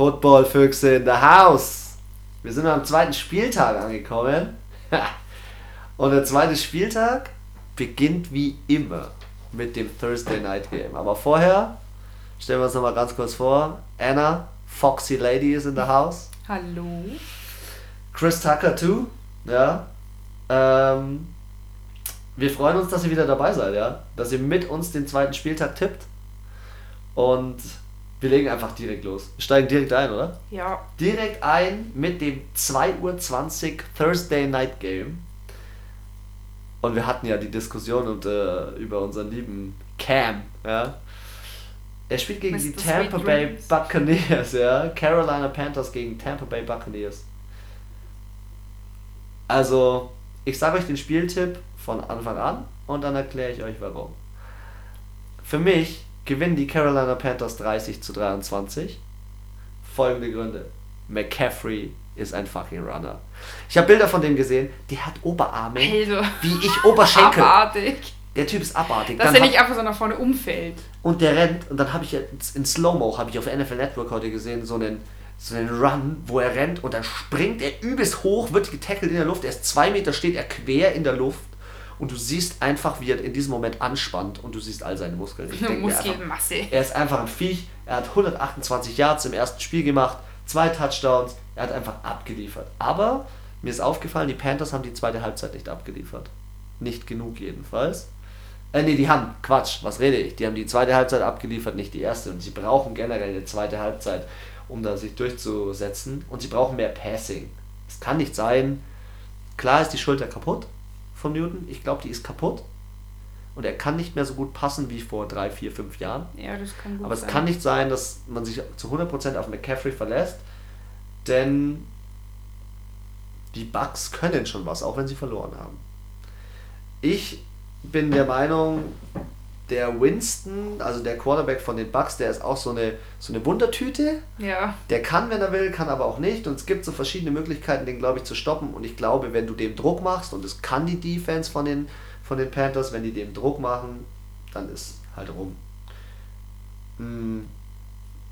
Footballfüchse in the house. Wir sind am zweiten Spieltag angekommen. Und der zweite Spieltag beginnt wie immer mit dem Thursday Night Game. Aber vorher stellen wir uns nochmal ganz kurz vor. Anna, Foxy Lady is in the house. Hallo. Chris Tucker too. Ja. Ähm, wir freuen uns, dass ihr wieder dabei seid, ja. Dass ihr mit uns den zweiten Spieltag tippt. Und wir legen einfach direkt los. Wir steigen direkt ein, oder? Ja. Direkt ein mit dem 2.20 Uhr Thursday Night Game. Und wir hatten ja die Diskussion und, äh, über unseren lieben Cam, ja. Er spielt gegen Mr. die Tampa Sweet Bay Dreams. Buccaneers, ja. Carolina Panthers gegen Tampa Bay Buccaneers. Also, ich sage euch den Spieltipp von Anfang an und dann erkläre ich euch warum. Für mich gewinnen die Carolina Panthers 30 zu 23. Folgende Gründe. McCaffrey ist ein fucking Runner. Ich habe Bilder von dem gesehen, der hat Oberarme Also. wie ich Oberschenkel. Abartig. Der Typ ist abartig. Dass er nicht einfach so nach vorne umfällt. und der rennt und dann habe ich jetzt in Slow-Mo, habe ich auf NFL Network heute gesehen, so einen, so einen Run, wo er rennt und dann springt er übelst hoch, wird getackelt in der Luft, er ist zwei Meter, steht er quer in der Luft und du siehst einfach, wie er in diesem Moment anspannt und du siehst all seine Muskeln. Ich denk mir einfach, Muskelmasse. er ist einfach ein Viech, er hat 128 Yards im ersten Spiel gemacht, zwei Touchdowns, er hat einfach abgeliefert. Aber mir ist aufgefallen, die Panthers haben die zweite Halbzeit nicht abgeliefert. Nicht genug jedenfalls. Äh, nee, die haben, Quatsch, was rede ich? Die haben die zweite Halbzeit abgeliefert, nicht die erste. Und sie brauchen generell eine zweite Halbzeit, um da sich durchzusetzen. Und sie brauchen mehr Passing. Es kann nicht sein, klar ist die Schulter kaputt von Newton. Ich glaube, die ist kaputt. Und er kann nicht mehr so gut passen wie vor drei, vier, fünf Jahren. Ja, das kann gut Aber es sein. kann nicht sein, dass man sich zu 100% auf McCaffrey verlässt, denn die Bucks können schon was, auch wenn sie verloren haben. Ich bin der Meinung, der Winston, also der Quarterback von den Bucks, der ist auch so eine, so eine Wundertüte. Ja, Der kann, wenn er will, kann aber auch nicht. Und es gibt so verschiedene Möglichkeiten, den, glaube ich, zu stoppen. Und ich glaube, wenn du dem Druck machst, und es kann die Defense von den, von den Panthers, wenn die dem Druck machen, dann ist halt rum. Hm,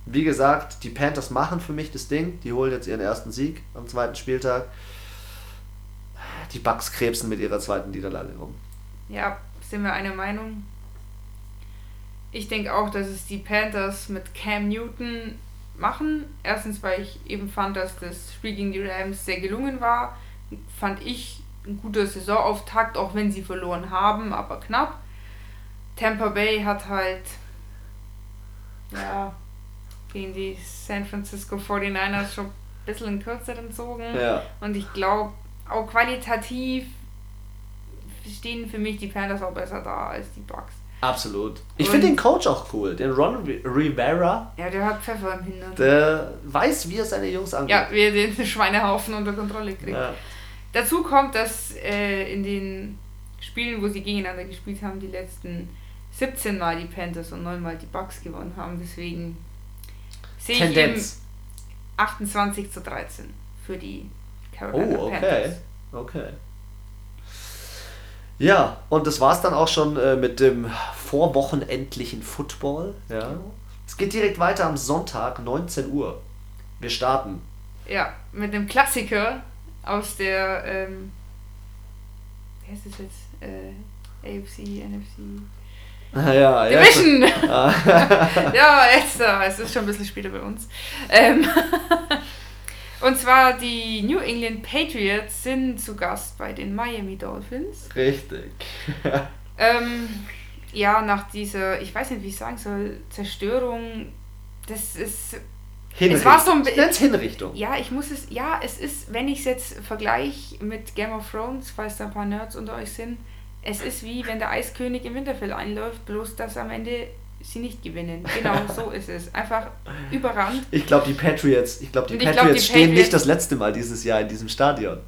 Wie gesagt, die Panthers machen für mich das Ding. Die holen jetzt ihren ersten Sieg am zweiten Spieltag. Die Bucks krebsen mit ihrer zweiten Niederlage rum. ja, sind wir einer Meinung. Ich denke auch, dass es die Panthers mit Cam Newton machen. Erstens, weil ich eben fand, dass das Spiel gegen die Rams sehr gelungen war. Fand ich ein guter Saisonauftakt, auch wenn sie verloren haben, aber knapp. Tampa Bay hat halt ja, gegen die San Francisco 49ers schon ein bisschen einen kürzeren zogen. Ja. Und ich glaube, auch qualitativ stehen für mich die Panthers auch besser da als die Bucks. Absolut. Ich finde den Coach auch cool. Den Ron Ri- Rivera, Ja, der hat Pfeffer im Hintern. der weiß, wie er seine Jungs angeht. ja, wie er den Schweinehaufen unter Kontrolle kriegt. Ja. Dazu kommt, dass äh, in den Spielen, wo sie gegeneinander gespielt haben, die letzten 17 Mal die Panthers und 9 Mal die Bucks gewonnen haben. Deswegen sehe ich eben Tendenz. 28 zu 13 für die Carolina Oh, okay. Panthers. Okay. Ja, und das war's dann auch schon äh, mit dem vorwochenendlichen Football. Ja. Es geht direkt weiter am Sonntag, 19 Uhr. Wir starten. Ja, mit einem Klassiker aus der, ähm, wie heißt das jetzt? Äh, AFC, NFC. Ja, ja. Division! Ah. ja, jetzt, äh, es ist schon ein bisschen später bei uns. Ähm, und zwar die New England Patriots sind zu Gast bei den Miami Dolphins. Richtig. Ähm, ja, nach dieser, ich weiß nicht, wie ich sagen soll, Zerstörung, das ist Hinrichtung. Es war so ein Hinrichtung. Ja, ich muss es, ja, es ist, wenn ich es jetzt vergleiche mit Game of Thrones, falls da ein paar Nerds unter euch sind, es ist wie wenn der Eiskönig im Winterfell einläuft, bloß dass am Ende sie nicht gewinnen. Genau, so ist es. Einfach überrannt. Ich glaube, die Patriots, ich glaube, die Patriots glaub, die stehen Patriots- nicht das letzte Mal dieses Jahr in diesem Stadion.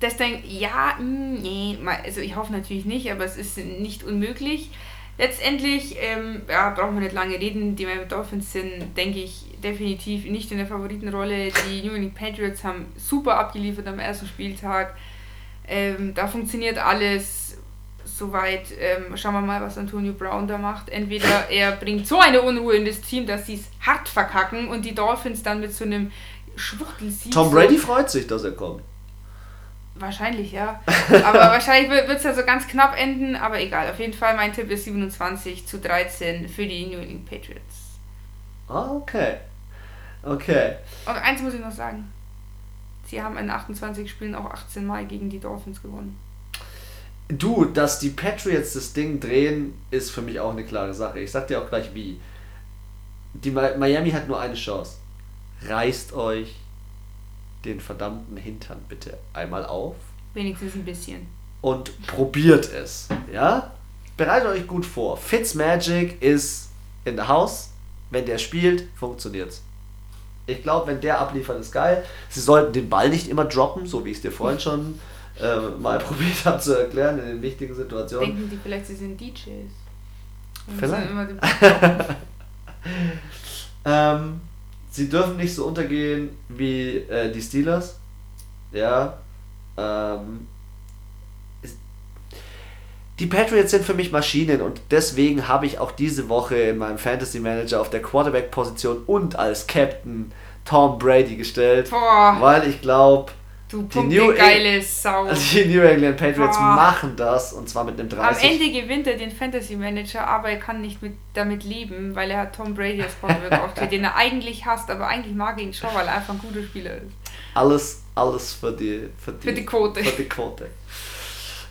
Das denkt, ja, mh, nee, also ich hoffe natürlich nicht, aber es ist nicht unmöglich. Letztendlich, ähm, ja, brauchen wir nicht lange reden. Die Miami Dolphins sind, denke ich, definitiv nicht in der Favoritenrolle. Die New England Patriots haben super abgeliefert am ersten Spieltag. Ähm, da funktioniert alles soweit ähm, schauen wir mal, was Antonio Brown da macht. Entweder er bringt so eine Unruhe in das Team, dass sie es hart verkacken und die Dolphins dann mit so einem Schwuchtelsieg. Tom Brady so freut sich, dass er kommt. Wahrscheinlich, ja. Aber wahrscheinlich wird es ja so ganz knapp enden, aber egal. Auf jeden Fall, mein Tipp ist 27 zu 13 für die New England Patriots. Ah, okay. Okay. Und eins muss ich noch sagen. Sie haben in 28 Spielen auch 18 Mal gegen die Dolphins gewonnen. Du, dass die Patriots das Ding drehen, ist für mich auch eine klare Sache. Ich sag dir auch gleich wie. Die Miami hat nur eine Chance. Reißt euch den verdammten Hintern bitte einmal auf. Wenigstens ein bisschen. Und probiert es. Ja? Bereitet euch gut vor. Fitzmagic ist in der Haus. Wenn der spielt, funktioniert's. Ich glaube, wenn der abliefert, ist geil. Sie sollten den Ball nicht immer droppen, so wie ich es dir vorhin schon äh, mal probiert habe zu erklären in den wichtigen Situationen. Denken die vielleicht, sie sind DJs. Vielleicht. ähm, sie dürfen nicht so untergehen wie äh, die Steelers. Ja. Ähm, die Patriots sind für mich Maschinen und deswegen habe ich auch diese Woche in meinem Fantasy Manager auf der Quarterback-Position und als Captain Tom Brady gestellt. Boah. Weil ich glaube, Du die New geile Sau. Die New England Patriots Boah. machen das und zwar mit einem 30. Am Ende gewinnt er den Fantasy Manager, aber er kann nicht mit, damit leben, weil er hat Tom Brady als Quarterback auftritt, den er eigentlich hasst, aber eigentlich mag er ihn schon, weil er einfach ein guter Spieler ist. Alles, alles für die, für die, für die Quote. Für die Quote.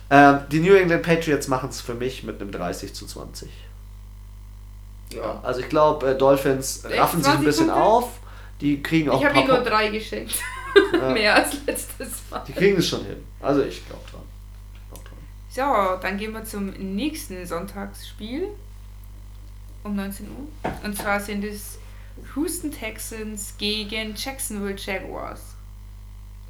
Ähm, die New England Patriots machen es für mich mit einem 30 zu 20. Ja, also ich glaube, äh, Dolphins raffen sich ein bisschen Punkte? auf. Die kriegen auch. Ich habe ihm nur drei geschenkt. Ja. Mehr als letztes Mal. Die kriegen es schon hin. Also ich glaube dran. glaub dran. So, dann gehen wir zum nächsten Sonntagsspiel um 19 Uhr. Und zwar sind es Houston Texans gegen Jacksonville Jaguars.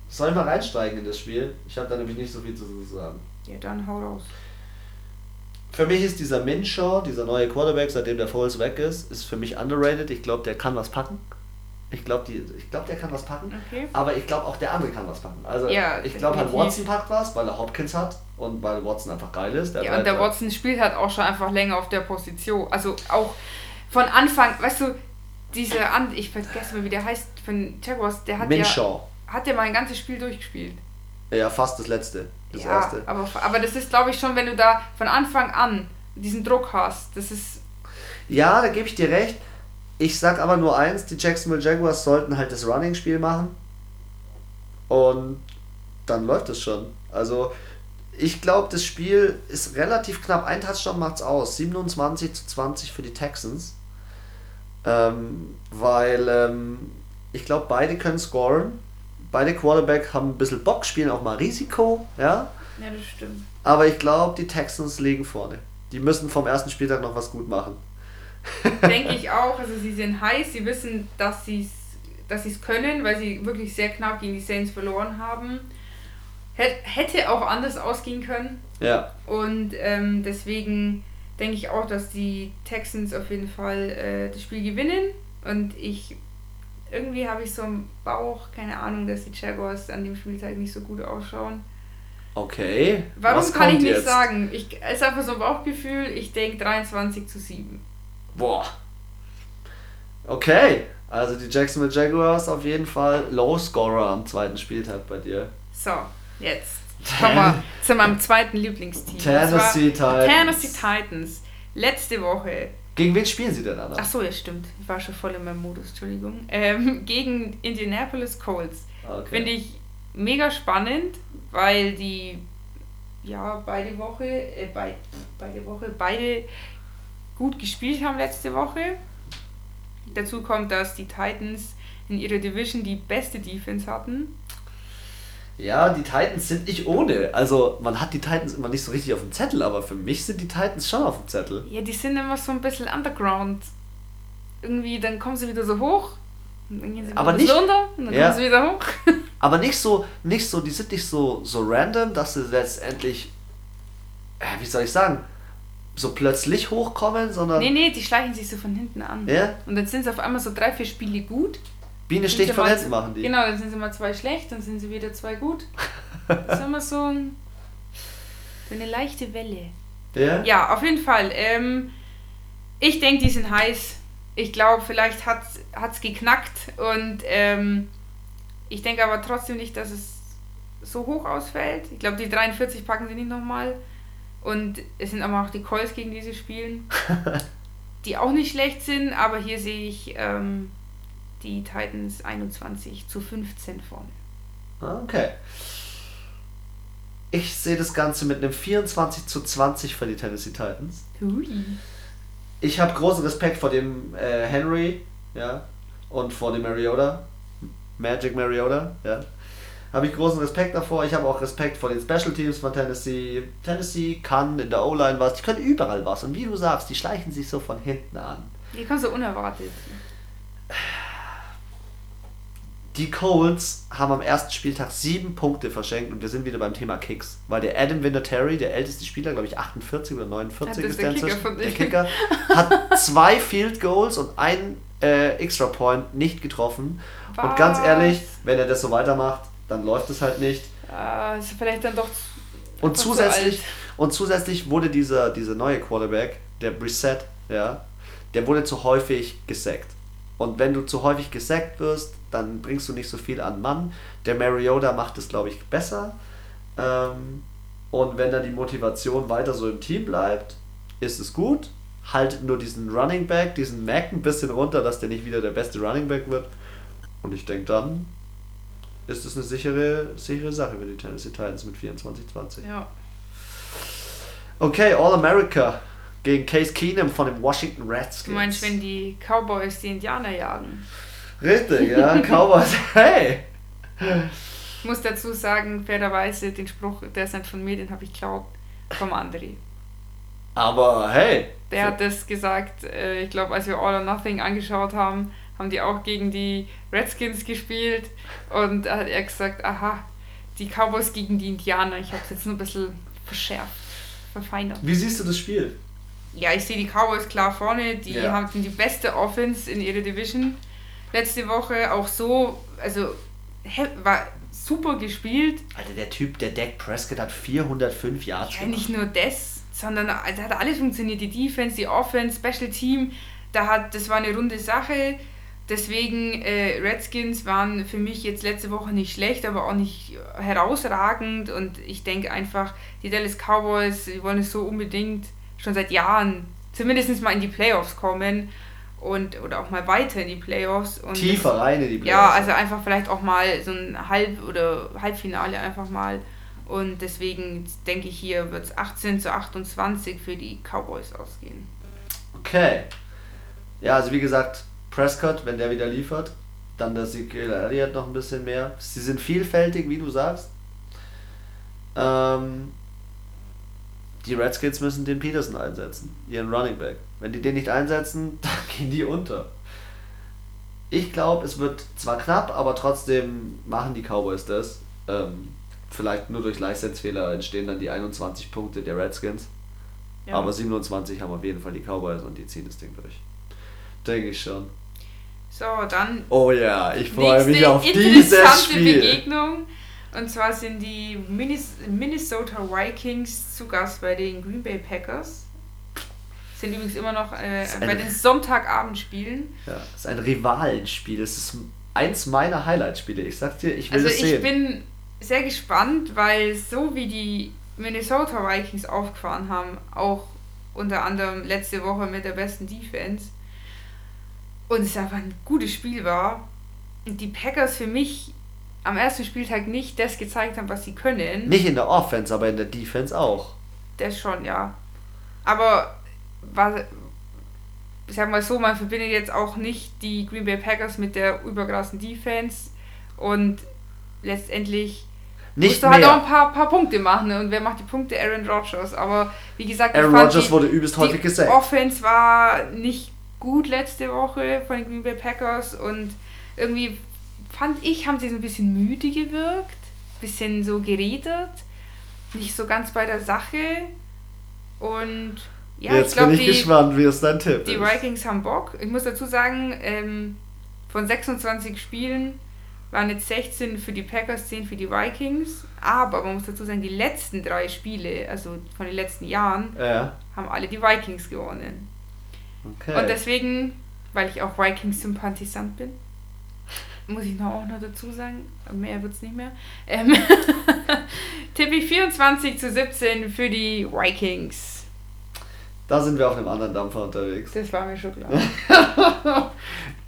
Sollen wir reinsteigen in das Spiel? Ich habe da nämlich nicht so viel zu sagen. Ja, dann hau raus. Für mich ist dieser Minshaw, dieser neue Quarterback, seitdem der Foles weg ist, ist für mich underrated. Ich glaube, der kann was packen. Ich glaube, glaub, der kann was packen. Okay. Aber ich glaube, auch der andere kann was packen. Also ja, ich glaube halt, Watson packt was, weil er Hopkins hat und weil Watson einfach geil ist. Der ja, und der halt Watson spielt halt auch schon einfach länger auf der Position. Also auch von Anfang, weißt du, diese And ich vergesse mal, wie der heißt, von Jaguars, der hat Minshaw. ja hat ja mal ein ganzes Spiel durchgespielt. Ja, fast das letzte. Das ja, erste. Aber, aber das ist, glaube ich, schon, wenn du da von Anfang an diesen Druck hast, das ist. Ja, da gebe ich dir recht. Ich sag aber nur eins, die Jacksonville Jaguars sollten halt das Running-Spiel machen. Und dann läuft es schon. Also, ich glaube, das Spiel ist relativ knapp. Ein Touchdown macht's aus. 27 zu 20 für die Texans. Ähm, weil ähm, ich glaube, beide können scoren. Beide Quarterback haben ein bisschen Bock, spielen auch mal Risiko. Ja, ja das stimmt. Aber ich glaube, die Texans liegen vorne. Die müssen vom ersten Spieltag noch was gut machen. Denke ich auch. Also sie sind heiß, sie wissen, dass sie es dass sie's können, weil sie wirklich sehr knapp gegen die Saints verloren haben. Hätte auch anders ausgehen können. Ja. Und ähm, deswegen denke ich auch, dass die Texans auf jeden Fall äh, das Spiel gewinnen. Und ich irgendwie habe ich so im Bauch, keine Ahnung, dass die Jaguars an dem Spieltag nicht so gut ausschauen. Okay. Warum Was kann ich nicht jetzt? sagen? Ich, es ist einfach so ein Bauchgefühl, ich denke 23 zu 7. Boah. Okay, also die Jacksonville Jaguars auf jeden Fall Low-Scorer am zweiten Spieltag bei dir. So, jetzt kommen wir zu meinem zweiten Lieblingsteam. Tennessee Titans. Tennessee Titans. Letzte Woche. Gegen wen spielen sie denn, Anna? Ach so, ja stimmt. Ich war schon voll in meinem Modus, Entschuldigung. Ähm, gegen Indianapolis Colts. Okay. Finde ich mega spannend, weil die ja beide Woche, äh, bei, beide Woche, beide gut gespielt haben letzte Woche. Dazu kommt, dass die Titans in ihrer Division die beste Defense hatten. Ja, die Titans sind nicht ohne. Also man hat die Titans immer nicht so richtig auf dem Zettel, aber für mich sind die Titans schon auf dem Zettel. Ja, die sind immer so ein bisschen underground. Irgendwie, dann kommen sie wieder so hoch, dann gehen sie aber nicht, runter und dann ja, kommen sie wieder hoch. aber nicht so, nicht so, die sind nicht so, so random, dass sie letztendlich, äh, wie soll ich sagen, so plötzlich hochkommen, sondern. Nee, nee, die schleichen sich so von hinten an. Ja? Und dann sind es auf einmal so drei, vier Spiele gut. Biene sticht von hinten machen die. Genau, dann sind sie mal zwei schlecht, dann sind sie wieder zwei gut. Das ist immer so, ein, so eine leichte Welle. Ja? Ja, auf jeden Fall. Ähm, ich denke, die sind heiß. Ich glaube, vielleicht hat es geknackt und ähm, ich denke aber trotzdem nicht, dass es so hoch ausfällt. Ich glaube, die 43 packen sie nicht nochmal. Und es sind aber auch die Colts, gegen die sie spielen, die auch nicht schlecht sind, aber hier sehe ich ähm, die Titans 21 zu 15 vorne. Okay. Ich sehe das Ganze mit einem 24 zu 20 für die Tennessee Titans. Hui. Ich habe großen Respekt vor dem äh, Henry, ja, und vor dem Mariota. Magic Mariota, ja. Habe ich großen Respekt davor. Ich habe auch Respekt vor den Special Teams von Tennessee. Tennessee kann in der O-Line was, die können überall was. Und wie du sagst, die schleichen sich so von hinten an. Die kommen so unerwartet. Die Colts haben am ersten Spieltag sieben Punkte verschenkt und wir sind wieder beim Thema Kicks. Weil der Adam Vinatieri, der älteste Spieler, glaube ich 48 oder 49 das ist der Kicker von der. Kicker, hat zwei Field Goals und einen äh, Extra Point nicht getroffen. Und ganz Was? ehrlich, wenn er das so weitermacht, dann läuft es halt nicht. Ah, ist vielleicht dann doch. Und zu zusätzlich, alt. und zusätzlich wurde dieser, dieser neue Quarterback, der Brissett, ja, der wurde zu häufig gesackt. Und wenn du zu häufig gesackt wirst, dann bringst du nicht so viel an Mann. Der Mariota macht es, glaube ich, besser. Ähm, und wenn dann die Motivation weiter so im Team bleibt, ist es gut. Haltet nur diesen Running Back, diesen Mac ein bisschen runter, dass der nicht wieder der beste Running Back wird. Und ich denke, dann ist es eine sichere, sichere Sache für die Tennessee Titans mit 24-20. Ja. Okay, All-America gegen Case Keenum von den Washington Redskins. Du meinst, wenn die Cowboys die Indianer jagen? Richtig, ja, Cowboys. Hey! Ich muss dazu sagen, fairerweise, den Spruch, der ist nicht von mir, den habe ich geklaut vom André. Aber hey! Der hat das gesagt, äh, ich glaube, als wir All or Nothing angeschaut haben, haben die auch gegen die Redskins gespielt und da hat er gesagt, aha, die Cowboys gegen die Indianer. Ich habe es jetzt nur ein bisschen verschärft, verfeinert. Wie siehst du das Spiel? Ja, ich sehe die Cowboys klar vorne. Die Ja. haben die beste Offense in ihrer Division. Letzte Woche auch so, also war super gespielt. Alter, der Typ, der Dak Prescott hat 405 Yards Ja, gemacht. nicht nur das, sondern da hat alles funktioniert. Die Defense, die Offense, Special Team, da hat, das war eine runde Sache. Deswegen, äh, Redskins waren für mich jetzt letzte Woche nicht schlecht, aber auch nicht herausragend. Und ich denke einfach, die Dallas Cowboys, die wollen es so unbedingt schon seit Jahren zumindest mal in die Playoffs kommen. Und, oder auch mal weiter in die Playoffs. Und Tiefer rein in die Playoffs. ja, also einfach vielleicht auch mal so ein Halb- oder Halbfinale einfach mal. Und deswegen denke ich, hier wird es 18 zu 28 für die Cowboys ausgehen. Okay. Ja, also wie gesagt, Prescott, wenn der wieder liefert, dann der Ezekiel Elliott noch ein bisschen mehr. Sie sind vielfältig, wie du sagst. Ähm, die Redskins müssen den Peterson einsetzen, ihren Running Back. Wenn die den nicht einsetzen, dann gehen die unter. Ich glaube, es wird zwar knapp, aber trotzdem machen die Cowboys das. Ähm, vielleicht nur durch Leistungsfehler entstehen dann die 21 Punkte der Redskins. Ja. Aber 27 haben auf jeden Fall die Cowboys und die ziehen das Ding durch. Denke ich schon. So, dann Oh ja, ich freue mich auf dieses interessante Spiel. Begegnung. Und zwar sind die Minnesota Vikings zu Gast bei den Green Bay Packers. Sind übrigens immer noch äh, Das bei den Sonntagabendspielen. Ja, es ist ein Rivalenspiel. Es ist eins meiner Highlight-Spiele. Ich sag dir, ich will Also das ich sehen. bin sehr gespannt, weil so wie die Minnesota Vikings aufgefahren haben, auch unter anderem letzte Woche mit der besten Defense, und es einfach ein gutes Spiel war, und die Packers für mich am ersten Spieltag nicht das gezeigt haben, was sie können, Nicht in der Offense, aber in der Defense auch. das schon, ja. Aber war, ich sag mal so, man verbindet jetzt auch nicht die Green Bay Packers mit der überkrassen Defense und letztendlich Nicht musst du halt auch ein paar, paar Punkte machen ne? und wer macht die Punkte? Aaron Rodgers. Aber wie gesagt, Aaron Rodgers wurde übelst häufig die gesackt. Offense war nicht gut letzte Woche von den Green Bay Packers und irgendwie fand ich, haben sie so ein bisschen müde gewirkt, bisschen so geredet, nicht so ganz bei der Sache und ja, Jetzt ich glaube, bin ich die, gespannt, wie es dein Tipp die ist. Vikings haben Bock. Ich muss dazu sagen, ähm, von 26 Spielen waren jetzt 16 für die Packers, 10 für die Vikings. Aber man muss dazu sagen, die letzten drei Spiele, also von den letzten Jahren, Ja. haben alle die Vikings gewonnen. Okay. Und deswegen, weil ich auch Vikings-Sympathisant bin, muss ich noch auch noch dazu sagen, mehr wird es nicht mehr, ähm, tippe ich 24 zu 17 für die Vikings. da sind wir auf einem anderen Dampfer unterwegs. Das war mir schon klar.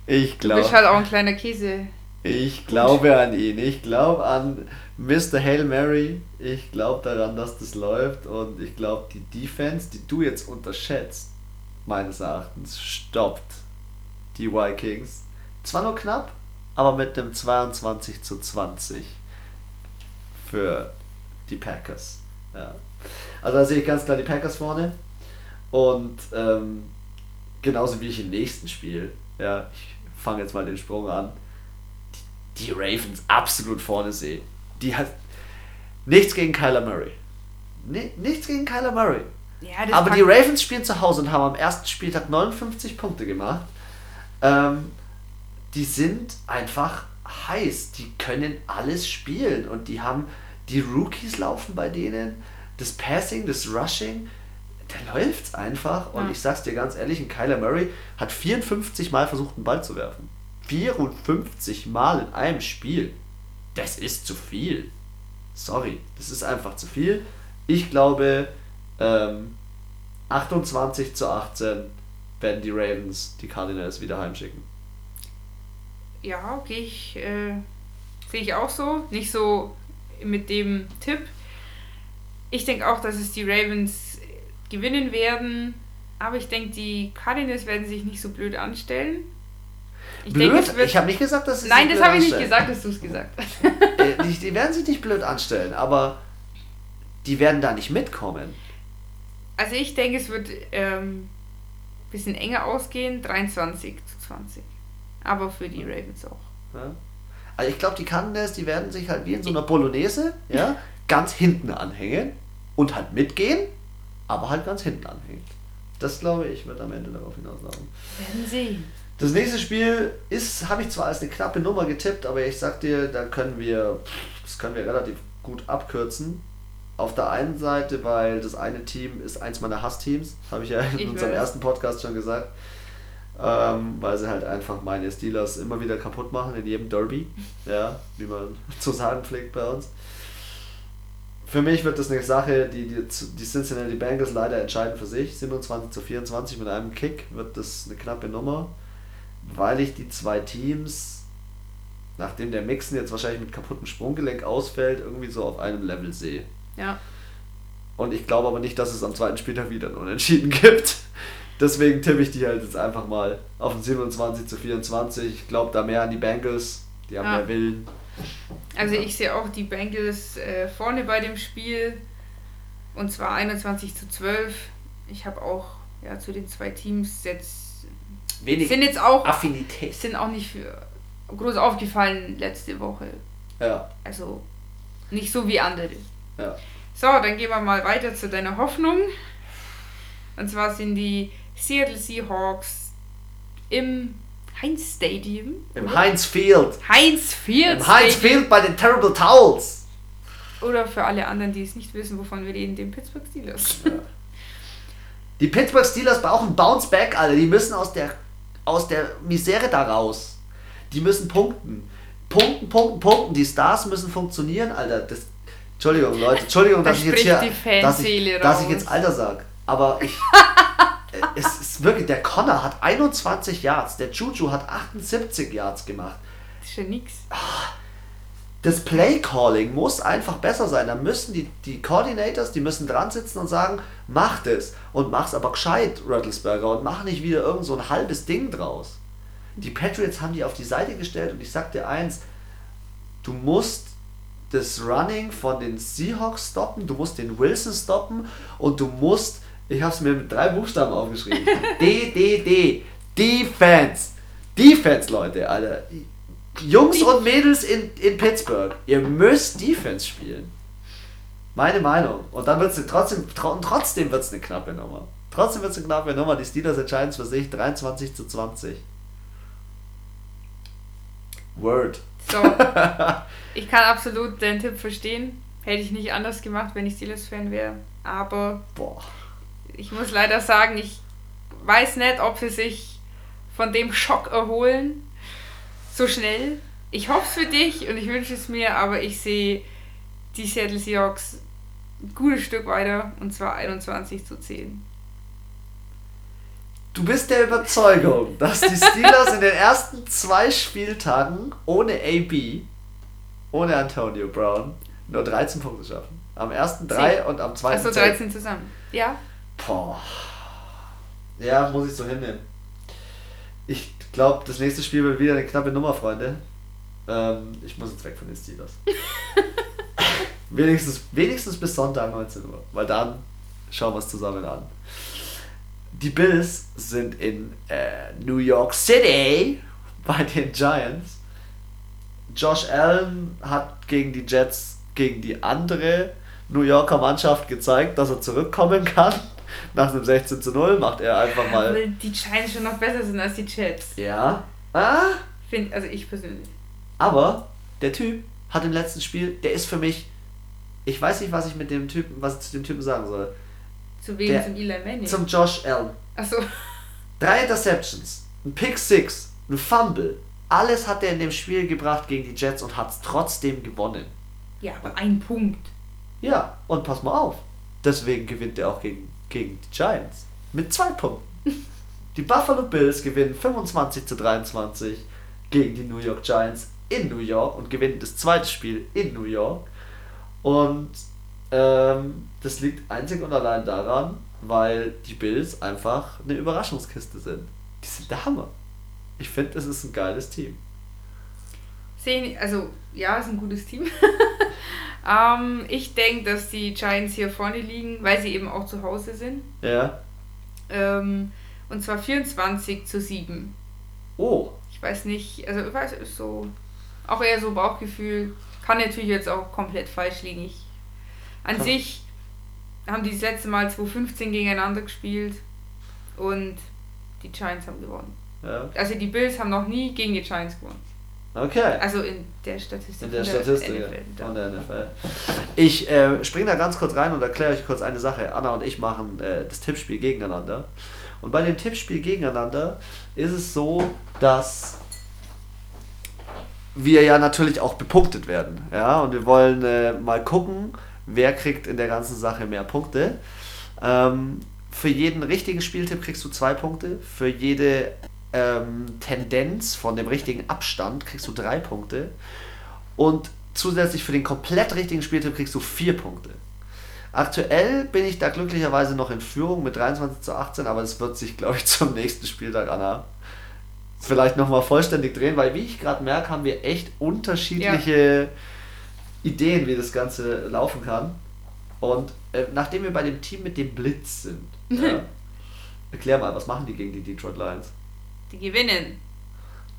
Ich Du bist glaube. halt auch ein kleiner Käse. Ich glaube an ihn. Ich glaube an Mr. Hail Mary. Ich glaube daran, dass das läuft. Und ich glaube, die Defense, die du jetzt unterschätzt, meines Erachtens, stoppt die Vikings. Zwar nur knapp, aber mit dem 22 zu 20 für die Packers. Ja. Also da sehe ich ganz klar die Packers vorne. Und ähm, genauso wie ich im nächsten Spiel, ja, ich fange jetzt mal den Sprung an, die, die Ravens absolut vorne sehe. Die hat nichts gegen Kyler Murray. Ni- nichts gegen Kyler Murray. Ja, Aber die Ravens spielen zu Hause und haben am ersten Spieltag 59 Punkte gemacht. Ähm, die sind einfach heiß. Die können alles spielen und die haben die Rookies laufen bei denen. Das Passing, das Rushing, da läuft's einfach. Und Ja. ich sag's dir ganz ehrlich, ein Kyler Murray hat 54 Mal versucht, einen Ball zu werfen. 54 Mal in einem Spiel. Das ist zu viel. Sorry, das ist einfach zu viel. Ich glaube, ähm, 28 zu 18 werden die Ravens die Cardinals wieder heimschicken. Ja, okay, ich, äh, sehe ich auch so. Nicht so mit dem Tipp. Ich denke auch, dass es die Ravens gewinnen werden. Aber ich denke, die Cardinals werden sich nicht so blöd anstellen. Ich blöd? wird. ich habe nicht gesagt, dass sie Nein, das habe ich nicht gesagt, dass du es gesagt hast. Äh, die, die werden sich nicht blöd anstellen, aber die werden da nicht mitkommen. Also ich denke, es wird ähm, bisschen enger ausgehen, 23 zu 20. Aber für die Ravens auch. Ja? Also ich glaube, die Cardinals, die werden sich halt wie in so einer Bolognese ja, ganz hinten anhängen und halt mitgehen, aber halt ganz hinten anhängen. Das glaube ich, wird am Ende darauf hinauslaufen. Werden sehen. Das nächste Spiel ist, habe ich zwar als eine knappe Nummer getippt, aber ich sag dir, da können wir, das können wir relativ gut abkürzen. Auf der einen Seite, weil das eine Team ist eins meiner Hassteams, habe ich ja in Ich unserem weiß. ersten Podcast schon gesagt. Ähm, weil sie halt einfach meine Steelers immer wieder kaputt machen in jedem Derby, ja, wie man zu sagen pflegt bei uns. Für mich wird das eine Sache, die, die, die Cincinnati Bengals leider entscheiden für sich. 27 zu 24 mit einem Kick wird das eine knappe Nummer, weil ich die zwei Teams, nachdem der Mixen jetzt wahrscheinlich mit kaputtem Sprunggelenk ausfällt, irgendwie so auf einem Level sehe. Ja. Und ich glaube aber nicht, dass es am zweiten Spieltag wieder ein Unentschieden gibt. Deswegen tippe ich die halt jetzt einfach mal auf ein 27 zu 24. Ich glaube da mehr an die Bengals. Die haben Ja. mehr Willen. Also ich sehe auch die Bengals äh, vorne bei dem Spiel. Und zwar 21 zu 12. Ich habe auch ja, zu den zwei Teams jetzt. Wenig Sind jetzt auch. Affinität. Sind auch nicht für, groß aufgefallen letzte Woche. Ja, Also nicht so wie andere. Ja. So, dann gehen wir mal weiter zu deiner Hoffnung. Und zwar sind die Seattle Seahawks im Heinz Stadium. Im? Heinz Field. Heinz Field. Im Heinz. Field bei den Terrible Towels. Oder für alle anderen, die es nicht wissen, wovon wir reden, den Pittsburgh Steelers. Die Pittsburgh Steelers brauchen Bounce Back, Alter. Die müssen aus der, aus der Misere da raus. Die müssen punkten. Punkten, punkten, punkten. Die Stars müssen funktionieren, Alter. Das, Entschuldigung, Leute. Entschuldigung, Da dass ich jetzt hier. dass ich, dass ich jetzt Alter sag. Aber ich. es ist wirklich. Der Connor hat 21 Yards. Der Juju hat 78 Yards gemacht. Das ist ja nix. das Play-Calling muss einfach besser sein. Da müssen die, die Coordinators, die müssen dran sitzen und sagen, mach das und mach's aber gescheit, Rattlesberger, und mach nicht wieder irgend so ein halbes Ding draus. Die Patriots haben die auf die Seite gestellt und ich sag dir eins, du musst das Running von den Seahawks stoppen, du musst den Wilson stoppen und du musst, ich habe es mir mit drei Buchstaben aufgeschrieben, D, D, D, Defense. Defense, Leute, Alter. Jungs und Mädels in, in Pittsburgh, ihr müsst Defense spielen. Meine Meinung. Und dann wird es trotzdem, tro- trotzdem wird es eine knappe Nummer. Trotzdem wird es eine knappe Nummer. Die Steelers entscheiden es für sich 23 zu 20. Word. So. ich kann absolut den Tipp verstehen. Hätte ich nicht anders gemacht, wenn ich Steelers-Fan wäre. Aber Boah. ich muss leider sagen, ich weiß nicht, ob sie sich von dem Schock erholen. So schnell. Ich hoffe es für dich und ich wünsche es mir, aber ich sehe die Seattle Seahawks ein gutes Stück weiter und zwar 21 zu 10. Du bist der Überzeugung, dass die Steelers in den ersten zwei Spieltagen ohne AB, ohne Antonio Brown, nur 13 Punkte schaffen. Am ersten drei und am zweiten Also 13 zusammen. Ja? Boah. Ja, muss ich so hinnehmen. Ich glaube, das nächste Spiel wird wieder eine knappe Nummer, Freunde. Ähm, ich muss jetzt weg von den Steelers. wenigstens, wenigstens bis Sonntag 19 Uhr, weil dann schauen wir es zusammen an. Die Bills sind in äh, New York City bei den Giants. Josh Allen hat gegen die Jets, gegen die andere New Yorker Mannschaft gezeigt, dass er zurückkommen kann. Nach einem 16 zu 0 macht er einfach mal. Weil die Giants schon noch besser sind als die Jets. Ja. Ah, Find, also ich persönlich. aber der Typ hat im letzten Spiel, der ist für mich. Ich weiß nicht, was ich mit dem Typen, was ich zu dem Typen sagen soll. Zu wem? Der- zum Eli Manning? Zum Josh Allen. Achso. Drei Interceptions, ein Pick Six, ein Fumble. Alles hat er in dem Spiel gebracht gegen die Jets und hat es trotzdem gewonnen. Ja, aber ein Punkt. Ja, und pass mal auf. Deswegen gewinnt er auch gegen, gegen die Giants. Mit zwei Punkten. Die Buffalo Bills gewinnen 25 zu 23 gegen die New York Giants in New York und gewinnen das zweite Spiel in New York. Und ähm, das liegt einzig und allein daran, weil die Bills einfach eine Überraschungskiste sind. Die sind der Hammer. Ich finde, es ist ein geiles Team. Sehen, also ja, ist ein gutes Team. ähm, ich denke, dass die Giants hier vorne liegen, weil sie eben auch zu Hause sind. Ja. Ähm, und zwar 24 zu 7. Oh, Ich weiß nicht, also ich weiß, ist so auch eher so Bauchgefühl. Kann natürlich jetzt auch komplett falsch liegen. Ich, an Kann- sich haben die das letzte Mal 2015 gegeneinander gespielt und die Giants haben gewonnen. Ja. Also die Bills haben noch nie gegen die Giants gewonnen. Okay. Also in der Statistik. In der Statistik NFL, ja, von der NFL. Ich äh, springe da ganz kurz rein und erkläre euch kurz eine Sache. Anna und ich machen äh, das Tippspiel gegeneinander. Und bei dem Tippspiel gegeneinander ist es so, dass wir ja natürlich auch bepunktet werden. Ja, und wir wollen äh, mal gucken, wer kriegt in der ganzen Sache mehr Punkte. Ähm, für jeden richtigen Spieltipp kriegst du zwei Punkte. Für jede ähm, Tendenz von dem richtigen Abstand kriegst du drei Punkte. Und zusätzlich für den komplett richtigen Spieltipp kriegst du vier Punkte. Aktuell bin ich da glücklicherweise noch in Führung mit 23 zu 18, aber es wird sich, glaube ich, zum nächsten Spieltag, Anna, vielleicht nochmal vollständig drehen, weil wie ich gerade merke, haben wir echt unterschiedliche Ideen, wie das Ganze laufen kann. Und äh, nachdem wir bei dem Team mit dem Blitz sind, ja, erklär mal, was machen die gegen die Detroit Lions? Die gewinnen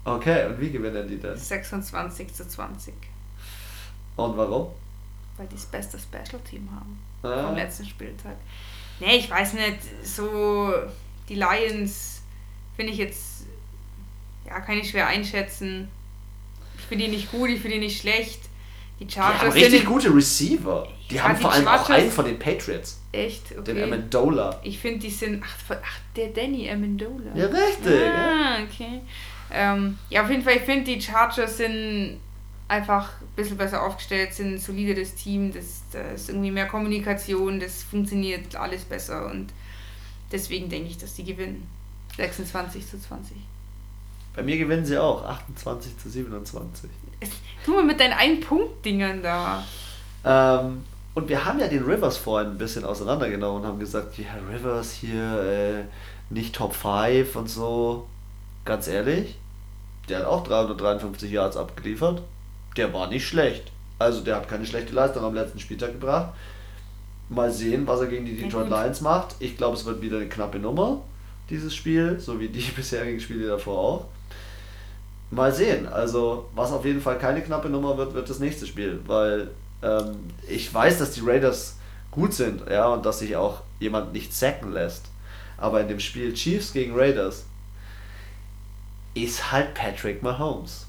Okay, und wie gewinnen die denn? 26 zu 20, Und warum? weil die das beste Special Team haben. Ah. vom letzten Spieltag. Nee, ich weiß nicht, so die Lions finde ich jetzt, ja, kann ich schwer einschätzen. Ich finde die nicht gut, ich finde die nicht schlecht. Die Die Chargers haben sind richtig in- gute Receiver. Die Ja, haben die vor allem auch Chargers- einen von den Patriots, echt, den okay. Amendola. Ich finde, die sind, ach, ach, der Danny Amendola. Ja, richtig. ja. Okay. Ähm, ja, auf jeden Fall, ich finde, die Chargers sind einfach ein bisschen besser aufgestellt, sind ein solideres Team, das, da ist irgendwie mehr Kommunikation, das funktioniert alles besser und deswegen denke ich, dass die gewinnen. 26 zu 20. Bei mir gewinnen sie auch, 28 zu 27. Tu mal mit deinen Ein-Punkt-Dingern da. Ähm, und wir haben ja den Rivers vorhin ein bisschen auseinandergenommen und haben gesagt, ja, Rivers hier äh, nicht Top 5 und so. Ganz ehrlich, der hat auch 353 Yards abgeliefert. Der war nicht schlecht. Also der hat keine schlechte Leistung am letzten Spieltag gebracht. Mal sehen, was er gegen die Detroit. Lions macht. Ich glaube, es wird wieder eine knappe Nummer, dieses Spiel, so wie die bisherigen Spiele davor auch. Mal sehen. Also, was auf jeden Fall keine knappe Nummer wird, wird das nächste Spiel, weil ähm, ich weiß, dass die Raiders gut sind, ja, und dass sich auch jemand nicht sacken lässt. Aber in dem Spiel Chiefs gegen Raiders ist halt Patrick Mahomes.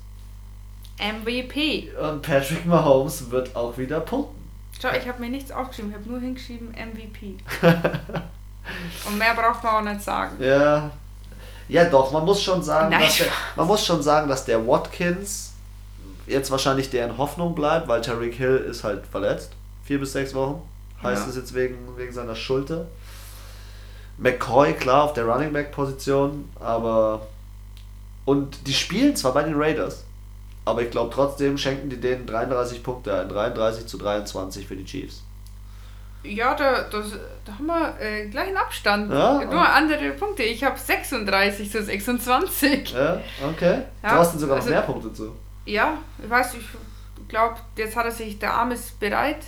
MVP. Und Patrick Mahomes wird auch wieder punkten. Schau, ich habe mir nichts aufgeschrieben, ich habe nur hingeschrieben MVP. Und mehr braucht man auch nicht sagen. Ja. Ja, doch, man muss schon sagen, Nein. dass der, man muss schon sagen, dass der Watkins jetzt wahrscheinlich deren Hoffnung bleibt, weil Tyreek Hill ist halt verletzt. Vier bis sechs Wochen. Heißt Ja. es jetzt wegen, wegen seiner Schulter. McCoy, klar, auf der Running Back Position, aber. Und die spielen zwar bei den Raiders, aber ich glaube trotzdem schenken die denen 33 Punkte ein. 33 zu 23 für die Chiefs. Ja, da, das, da haben wir äh, gleichen Abstand. Ja. Nur andere Punkte. Ich habe 36 zu 26. Ja, okay. Ja, du hast sogar noch also- mehr Punkte zu. Ja, ich weiß, ich glaube, jetzt hat er sich, der Arm ist bereit.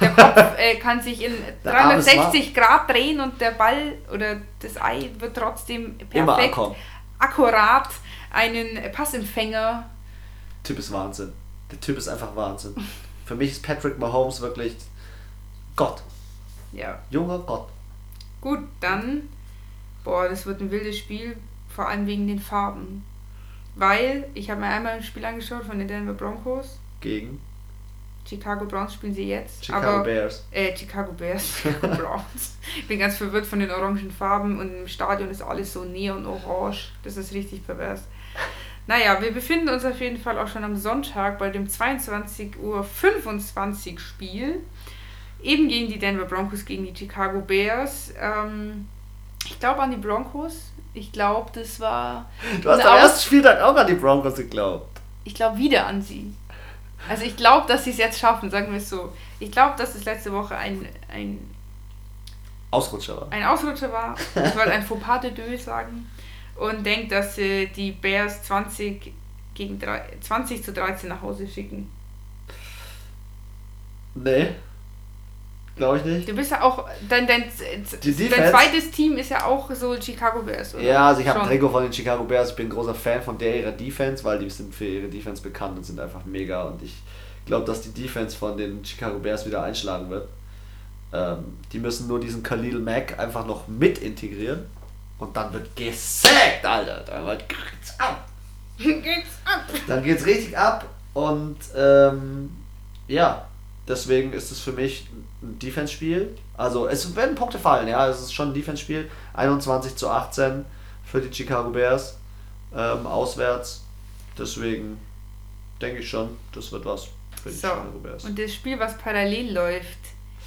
Der Kopf äh, kann sich in Der Arm ist 360 Grad drehen und der Ball oder das Ei wird trotzdem Immer perfekt, ankommen. Akkurat einen Passempfänger. Typ ist Wahnsinn. Der Typ ist einfach Wahnsinn. Für mich ist Patrick Mahomes wirklich Gott. Ja, Junger Gott. gut, dann, boah, das wird ein wildes Spiel, vor allem wegen den Farben. Weil, ich habe mir einmal ein Spiel angeschaut von den Denver Broncos. Gegen Chicago Browns spielen sie jetzt. Chicago aber Bears. Äh, Chicago Bears, Chicago Browns. Ich bin ganz verwirrt von den orangen Farben und im Stadion ist alles so neon-orange. Das ist richtig pervers. Naja, wir befinden uns auf jeden Fall auch schon am Sonntag bei dem 22.25 Uhr Spiel. Eben gegen die Denver Broncos, gegen die Chicago Bears. Ähm, ich glaube an die Broncos. Ich glaube, das war. Du hast am ersten Spieltag auch an die Broncos geglaubt. ich glaube wieder an sie. Also ich glaube, dass sie es jetzt schaffen, sagen wir es so. Ich glaube, dass es letzte Woche ein, ein, Ausrutscher war. ein Ausrutscher war. Ich wollte ein Fauxpas de deux sagen. Und denke, dass äh, die Bears 20, gegen drei, 20 zu 13 nach Hause schicken. Nee. Glaube ich nicht. Du bist ja auch, dein, dein, dein Defense- zweites Team ist ja auch so Chicago Bears, oder? Ja, also ich habe ein. Trikot von den Chicago Bears. Ich bin ein großer Fan von der ihrer Defense, weil die sind für ihre Defense bekannt und sind einfach mega. Und ich glaube, dass die Defense von den Chicago Bears wieder einschlagen wird. Ähm, die müssen nur diesen Khalil Mack einfach noch mit integrieren. Und dann wird gesackt, Alter. Dann wird geht's ab. Geht's ab. Dann geht's richtig ab. Und ähm, ja, deswegen ist es für mich ein Defense-Spiel. Also es werden Punkte fallen, ja. Es ist schon ein Defense-Spiel. 21 zu 18 für die Chicago Bears ähm, auswärts. Deswegen denke ich schon, das wird was für die So, Chicago Bears. und das Spiel, was parallel läuft,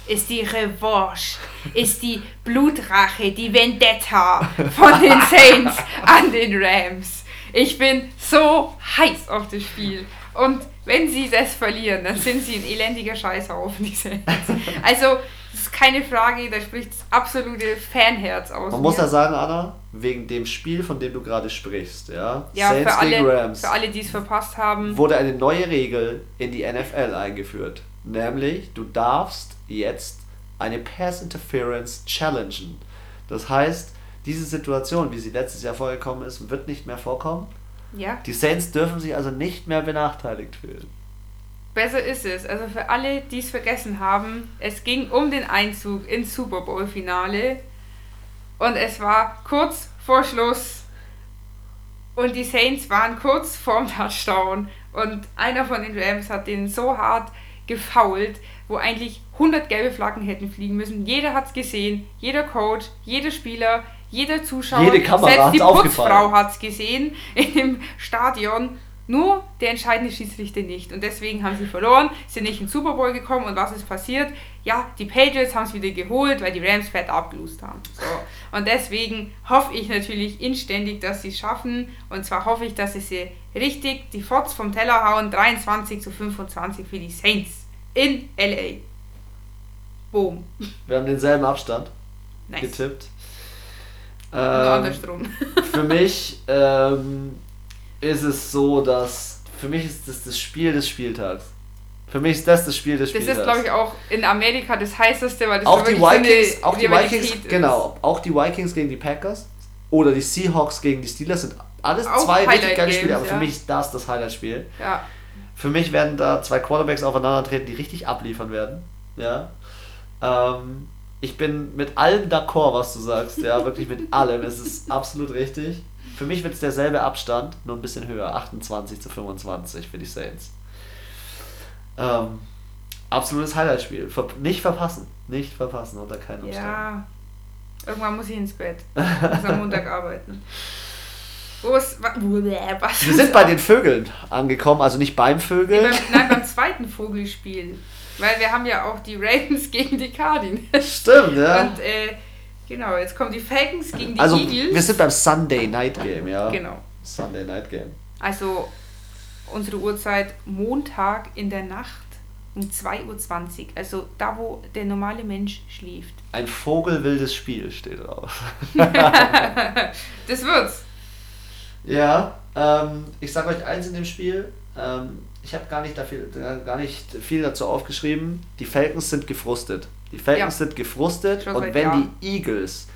ist die Revanche, ist die Blutrache, die Vendetta von den Saints an den Rams. Ich bin so heiß auf das Spiel. Und wenn sie das verlieren, dann sind sie ein elendiger Scheißhaufen. Also, das ist keine Frage, da spricht das absolute Fanherz aus. Man muss mir. ja sagen, Anna, wegen dem Spiel, von dem du gerade sprichst, ja, ja, Saints für alle, Rams, für alle, die es verpasst haben. wurde eine neue Regel in die NFL eingeführt. Nämlich, du darfst jetzt eine Pass Interference challengen. Das heißt, diese Situation, wie sie letztes Jahr vorgekommen ist, wird nicht mehr vorkommen. Ja. Die Saints dürfen sich also nicht mehr benachteiligt fühlen. Besser ist es. Also für alle, die es vergessen haben, es ging um den Einzug ins Super Bowl Finale und es war kurz vor Schluss und die Saints waren kurz vorm Touchdown und einer von den Rams hat den so hart gefoult, wo eigentlich 100 gelbe Flaggen hätten fliegen müssen. Jeder hat es gesehen, jeder Coach, jeder Spieler, jeder Zuschauer, Jede Kamera selbst die. Putzfrau hat es gesehen in dem Stadion. Nur der entscheidende Schiedsrichter nicht. Und deswegen haben sie verloren, sind nicht ins Super Bowl gekommen. Und was ist passiert? Ja, die Patriots haben es wieder geholt, weil die Rams fett abgelust haben. So. Und deswegen hoffe ich natürlich inständig, dass sie es schaffen. Und zwar hoffe ich, dass sie sie richtig die Fots vom Teller hauen. 23 zu 25 für die Saints in LA. Boom. Wir haben denselben Abstand Nice. getippt. Ähm, andersrum. für mich ähm, ist es so, dass für mich ist das das Spiel des Spieltags. Für mich ist das das Spiel des Das Spieltags. ist, glaube ich, auch in Amerika das heißeste, weil das auch die wirklich so eine Vikings, auch die Vikings, ist. genau, auch die Vikings gegen die Packers oder die Seahawks gegen die Steelers sind alles Auch zwei richtig geile Spiele, aber für ja. mich ist das das Highlight-Spiel. Ja, Für mich werden da zwei Quarterbacks aufeinandertreten, die richtig abliefern werden. Ja. Ähm, ich bin mit allem d'accord, was du sagst. Ja, wirklich mit allem. Es ist absolut richtig. Für mich wird es derselbe Abstand, nur ein bisschen höher. 28 zu 25 für die Saints. Ähm, absolutes Highlight-Spiel. Ver nicht verpassen. Nicht verpassen unter keinen Umständen. Ja, irgendwann muss ich ins Bett. Ich muss am Montag arbeiten. Wo ist, was? Wir sind bei den Vögeln angekommen, also nicht beim Vögel. Nee, beim, nein, beim zweiten Vogelspiel. Weil wir haben ja auch die Ravens gegen die Cardinals. Stimmt, ja. Und äh, genau, jetzt kommen die Falcons gegen die also, Eagles. Wir sind beim Sunday Night Game, ja. Genau. Sunday Night Game. Also unsere Uhrzeit Montag in der Nacht um 2.20 Uhr. Also da, wo der normale Mensch schläft. Ein vogelwildes Spiel steht drauf. das wird's. Ja, ähm, ich sage euch eins in dem Spiel. Ähm, ich habe gar, nicht dafür, gar nicht viel dazu aufgeschrieben. Die Falcons sind gefrustet. Die Falcons ja. sind gefrustet und wenn Jahr. die Eagles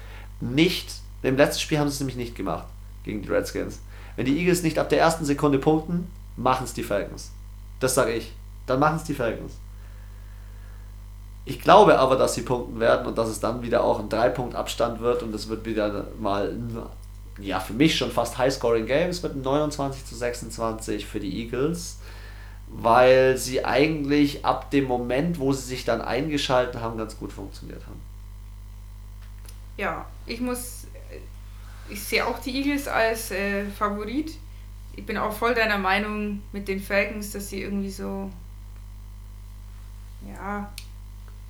nicht, im letzten Spiel haben sie es nämlich nicht gemacht gegen die Redskins. Wenn die Eagles nicht ab der ersten Sekunde punkten, machen es die Falcons. Das sage ich. Dann machen es die Falcons. Ich glaube aber, dass sie punkten werden und dass es dann wieder auch ein 3-Punkt-Abstand wird und es wird wieder mal ja, für mich schon fast High-Scoring Game. Es wird 29 zu 26 für die Eagles, weil sie eigentlich ab dem Moment, wo sie sich dann eingeschaltet haben, ganz gut funktioniert haben. Ja, ich muss, ich sehe auch die Eagles als äh, Favorit. Ich bin auch voll deiner Meinung mit den Falcons, dass sie irgendwie so, ja,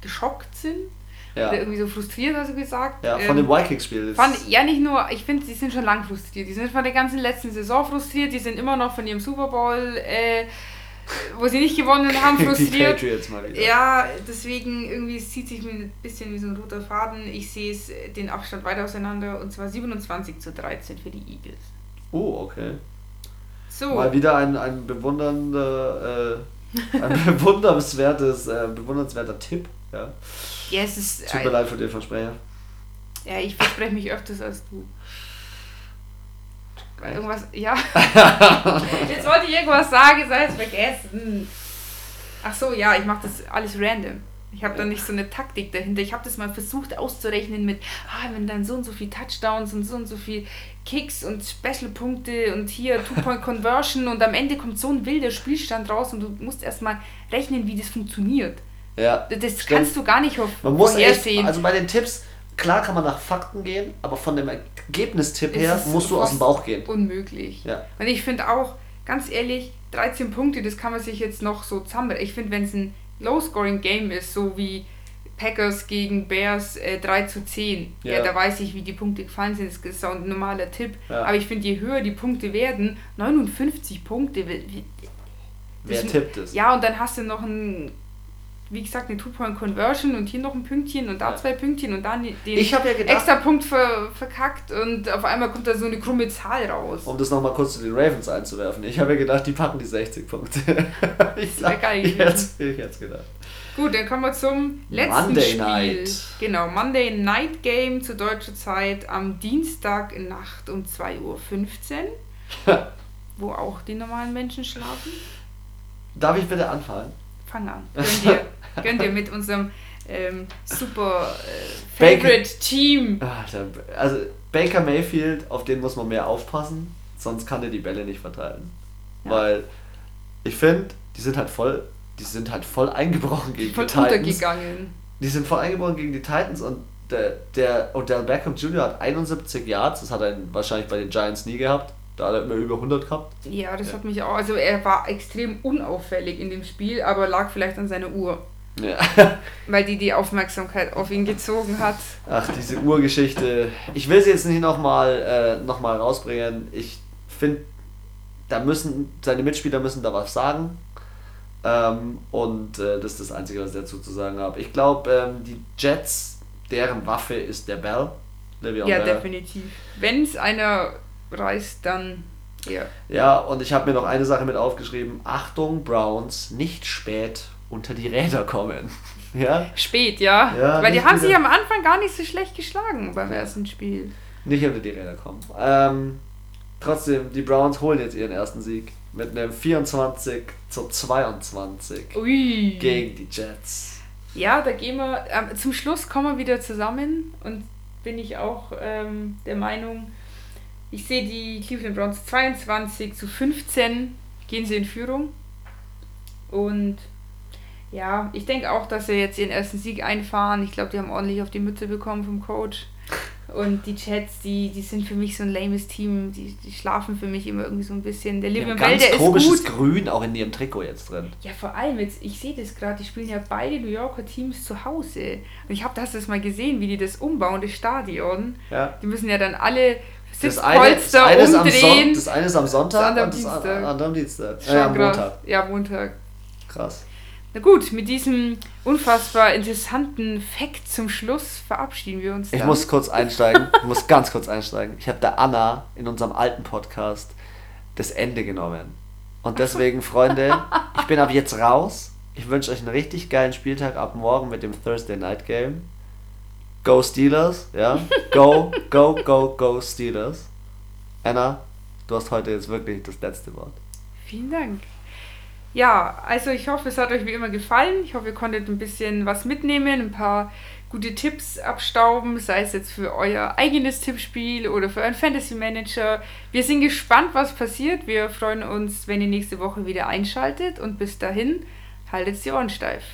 geschockt sind ja. Oder irgendwie so frustriert, hast du gesagt. Ja, von ähm, dem Vikings-Spiel. Ja, nicht nur, ich finde, die sind schon lang frustriert. Die sind von der ganzen letzten Saison frustriert, die sind immer noch von ihrem Super Bowl, äh, wo sie nicht gewonnen haben, frustriert. die Patriots mal wieder. Ja, deswegen irgendwie zieht sich mir ein bisschen wie so ein roter Faden. Ich sehe es äh, den Abstand weiter auseinander und zwar 27 zu 13 für die Eagles. Oh, okay. So. Mal wieder ein, ein bewundernder, äh, ein bewundernswertes, äh, bewundernswerter Tipp. Ja. Ja, es ist. Tut mir leid für den Versprecher. Ja, ich verspreche mich öfters als du. Irgendwas, ja. Jetzt wollte ich irgendwas sagen, sei es vergessen. Ach so, ja, ich mache das alles random. Ich habe da nicht so eine Taktik dahinter. Ich habe das mal versucht auszurechnen mit, ah, wenn dann so und so viel Touchdowns und so und so viel Kicks und Special-Punkte und hier Two-Point-Conversion und am Ende kommt so ein wilder Spielstand raus und du musst erstmal rechnen, wie das funktioniert. Ja. Das stimmt. kannst du gar nicht man muss. Echt, also bei den Tipps, klar kann man nach Fakten gehen, aber von dem Ergebnistipp her musst du aus dem Bauch gehen. Unmöglich. Ja. Und ich finde auch, ganz ehrlich, 13 Punkte, das kann man sich jetzt noch so zusammen. Ich finde, wenn es ein Low-Scoring-Game ist, so wie Packers gegen Bears äh, 3 zu 10. Ja. ja. da weiß ich, wie die Punkte gefallen sind. Das ist auch ein normaler Tipp. Ja. Aber ich finde, je höher die Punkte werden, 59 Punkte. Wer tippt es? Ja, und dann hast du noch ein wie gesagt, eine Two-Point-Conversion und hier noch ein Pünktchen und da ja. zwei Pünktchen und dann den ja gedacht, extra Punkt ver verkackt und auf einmal kommt da so eine krumme Zahl raus. Um das nochmal kurz zu den Ravens einzuwerfen. Ich habe ja gedacht, die packen die 60 Punkte. ich das geil ich hätte ich hätte gedacht. Gut, dann kommen wir zum letzten Monday Spiel. Night. Genau, Monday Night Game zu deutscher Zeit am Dienstag in Nacht um 2.15 Uhr. wo auch die normalen Menschen schlafen. Darf ich bitte anfangen? Fang an. Gönn dir mit unserem ähm, super äh, Favorite Baker, Team. Also Baker Mayfield, auf den muss man mehr aufpassen, sonst kann er die Bälle nicht verteilen. Ja. Weil ich finde, die sind halt voll, die sind halt voll eingebrochen gegen voll die Titans. Untergegangen. Die sind voll eingebrochen gegen die Titans und der, der Odell Beckham Jr. hat 71 Yards, das hat er wahrscheinlich bei den Giants nie gehabt. Da hat er immer über 100 gehabt. Ja, das ja. hat mich auch. Also er war extrem unauffällig in dem Spiel, aber lag vielleicht an seiner Uhr. Ja. Weil die die Aufmerksamkeit auf ihn gezogen hat. Ach, diese Uhrgeschichte. Ich will sie jetzt nicht nochmal äh, noch rausbringen. Ich finde, da müssen, seine Mitspieler müssen da was sagen. Ähm, und äh, das ist das Einzige, was ich dazu zu sagen habe. Ich glaube, ähm, die Jets, deren Waffe ist der Bell. Le'Veon ja, Bell. definitiv. Wenn es einer reißt, dann ja. Ja, und ich habe mir noch eine Sache mit aufgeschrieben. Achtung, Browns, nicht spät unter die Räder kommen. ja? Spät, ja. ja Weil die haben sich am Anfang gar nicht so schlecht geschlagen beim ersten Spiel. Nicht unter die Räder kommen. Ähm, trotzdem, die Browns holen jetzt ihren ersten Sieg mit einem 24 zu 22 Ui. gegen die Jets. Ja, da gehen wir, äh, zum Schluss kommen wir wieder zusammen und bin ich auch ähm, der Meinung, Ich sehe die Cleveland Browns 22 zu 15 gehen sie in Führung. Und ja, ich denke auch, dass sie jetzt ihren ersten Sieg einfahren. Ich glaube, die haben ordentlich auf die Mütze bekommen vom Coach. Und die Chats, die, die sind für mich so ein lames Team. Die, die schlafen für mich immer irgendwie so ein bisschen. Der Livion Bell, der komisches ist gut. Grün auch in ihrem Trikot jetzt drin. Ja, vor allem jetzt, ich sehe das gerade, die spielen ja beide New Yorker Teams zu Hause. Und ich habe das mal gesehen, wie die das umbauen, das Stadion. Ja. Die müssen ja dann alle Sitzpolster das eine, das umdrehen. das eine ist am Sonntag das und das andere am Dienstag. Äh, am Montag. Ja, Montag. Krass. Na gut, mit diesem unfassbar interessanten Fakt zum Schluss verabschieden wir uns. Dann. Ich muss kurz einsteigen, ich muss ganz kurz einsteigen. Ich habe der Anna in unserem alten Podcast das Ende genommen. Und deswegen, Freunde, ich bin ab jetzt raus. Ich wünsche euch einen richtig geilen Spieltag ab morgen mit dem Thursday Night Game. Go Steelers, ja? Go, go, go, go Steelers. Anna, du hast heute jetzt wirklich das letzte Wort. Vielen Dank. Ja, also ich hoffe, es hat euch wie immer gefallen. Ich hoffe, ihr konntet ein bisschen was mitnehmen, ein paar gute Tipps abstauben, sei es jetzt für euer eigenes Tippspiel oder für euren Fantasy Manager. Wir sind gespannt, was passiert. Wir freuen uns, wenn ihr nächste Woche wieder einschaltet und bis dahin haltet die Ohren steif.